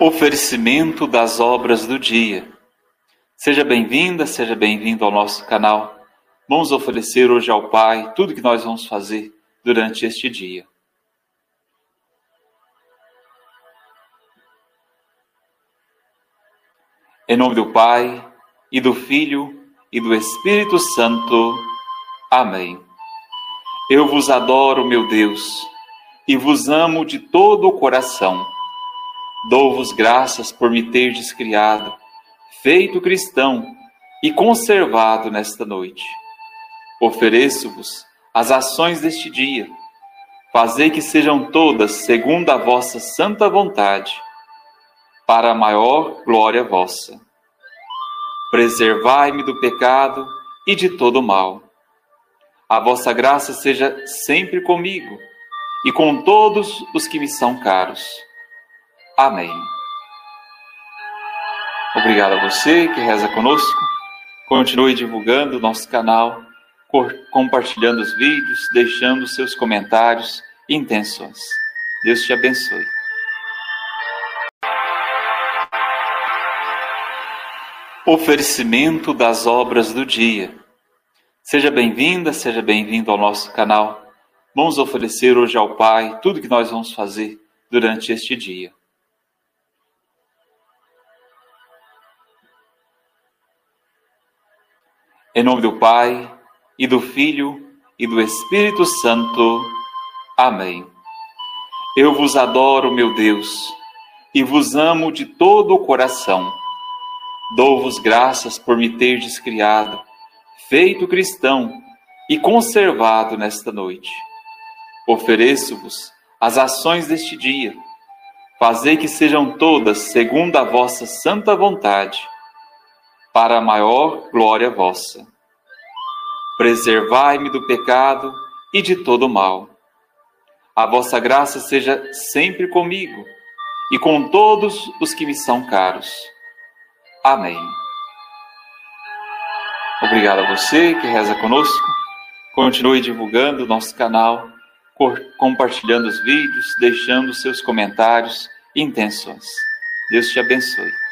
Oferecimento das obras do dia. Seja bem-vinda, seja bem-vindo ao nosso canal. Vamos oferecer hoje ao Pai tudo que nós vamos fazer durante este dia. Em nome do Pai, e do Filho, e do Espírito Santo. Amém. Eu vos adoro, meu Deus, e vos amo de todo o coração. Dou-vos graças por me terdes criado, feito cristão e conservado nesta noite. Ofereço-vos as ações deste dia. Fazei que sejam todas segundo a vossa santa vontade, para a maior glória vossa. Preservai-me do pecado e de todo mal. A vossa graça seja sempre comigo e com todos os que me são caros Amém. Obrigado a você que reza conosco. Continue divulgando o nosso canal, compartilhando os vídeos, deixando seus comentários e intenções. Deus te abençoe. Oferecimento das obras do dia. Seja bem-vinda, seja bem-vindo ao nosso canal. Vamos oferecer hoje ao Pai tudo que nós vamos fazer durante este dia. Em nome do Pai, e do Filho, e do Espírito Santo. Amém. Eu vos adoro, meu Deus, e vos amo de todo o coração. Dou-vos graças por me terdes criado, feito cristão e conservado nesta noite. Ofereço-vos as ações deste dia. Fazei que sejam todas segundo a vossa santa vontade para a maior glória vossa. Preservai-me do pecado e de todo mal. A vossa graça seja sempre comigo e com todos os que me são caros. Amém. Obrigado a você que reza conosco. Continue divulgando o nosso canal, compartilhando os vídeos, deixando seus comentários e intenções. Deus te abençoe.